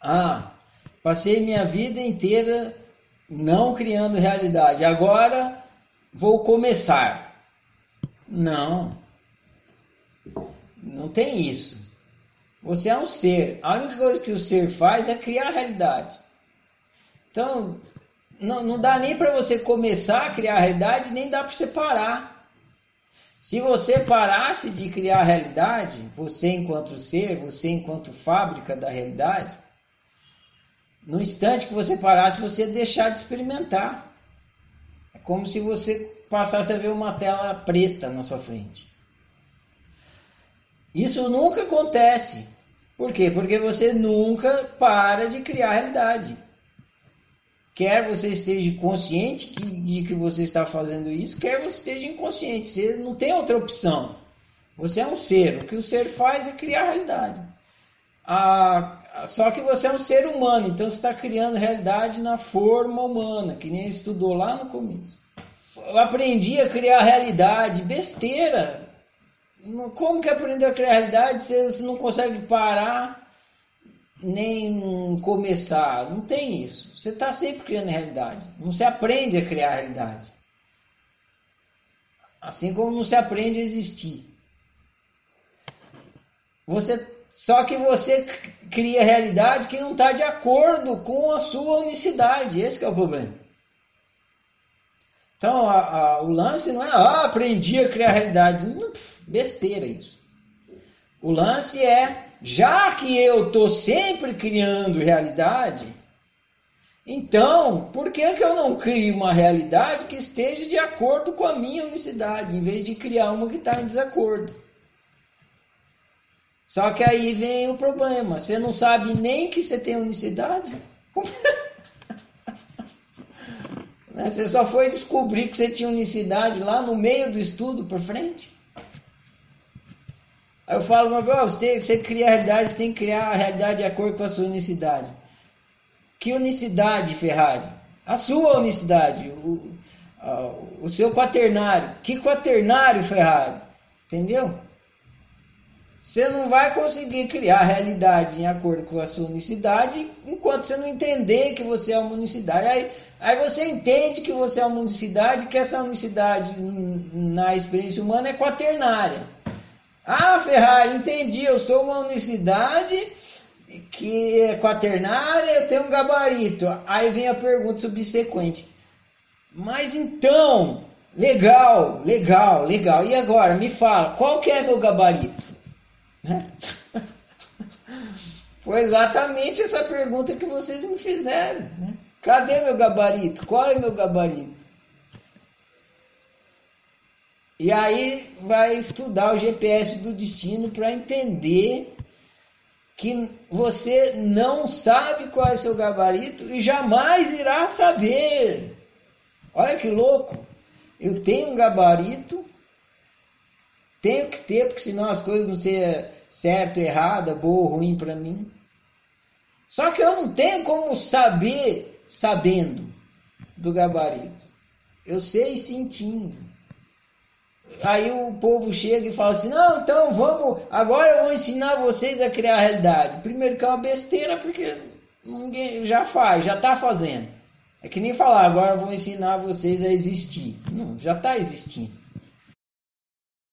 Ah, passei minha vida inteira não criando realidade. Agora vou começar. Não. Não tem isso. Você é um ser. A única coisa que o ser faz é criar a realidade. Então, não, não dá nem para você começar a criar a realidade, nem dá para você parar. Se você parasse de criar a realidade, você enquanto ser, você enquanto fábrica da realidade, no instante que você parasse, você deixar de experimentar. É como se você passasse a ver uma tela preta na sua frente. Isso nunca acontece. Por quê? Porque você nunca para de criar realidade. Quer você esteja consciente de que você está fazendo isso, quer você esteja inconsciente. Você não tem outra opção. Você é um ser. O que o ser faz é criar realidade. A, só que você é um ser humano, então você está criando realidade na forma humana, que nem estudou lá no começo. Eu aprendi a criar realidade, besteira. Como que aprender a criar realidade se você não consegue parar nem começar. Não tem isso. Você está sempre criando realidade. Não se aprende a criar realidade. Assim como não se aprende a existir. Você, só que você cria realidade que não está de acordo com a sua unicidade. Esse é o problema. Então, a, a, o lance não é, ah, aprendi a criar realidade. Besteira isso. O lance é já que eu estou sempre criando realidade, então por que, que eu não crio uma realidade que esteja de acordo com a minha unicidade, em vez de criar uma que está em desacordo? Só que aí vem o problema: você não sabe nem que você tem unicidade. Né? Você só foi descobrir que você tinha unicidade lá no meio do estudo por frente. Aí eu falo, mas oh, você, você cria a realidade, você tem que criar a realidade de acordo com a sua unicidade. Que unicidade, Ferrari? A sua unicidade, o, o seu quaternário. Que quaternário, Ferrari? Entendeu? Você não vai conseguir criar a realidade em acordo com a sua unicidade enquanto você não entender que você é uma unicidade. Aí, aí você entende que você é uma unicidade, que essa unicidade na experiência humana é quaternária. Ah, Ferrari, entendi, eu sou uma unicidade que é quaternária, eu tenho um gabarito. Aí vem a pergunta subsequente. Mas então, legal, legal, legal. E agora, me fala, qual que é meu gabarito? Foi exatamente essa pergunta que vocês me fizeram. Né? Cadê meu gabarito? Qual é meu gabarito? E aí vai estudar o GPS do destino para entender que você não sabe qual é seu gabarito e jamais irá saber. Olha que louco! Eu tenho um gabarito, tenho que ter, porque senão as coisas não seriam certo, errada, boa ou ruim para mim. Só que eu não tenho como saber sabendo do gabarito. Eu sei sentindo aí o povo chega e fala assim: não, então vamos, agora eu vou ensinar vocês a criar a realidade. Primeiro que é uma besteira, porque ninguém já faz, já está fazendo. É que nem falar, agora eu vou ensinar vocês a existir. Não, já está existindo.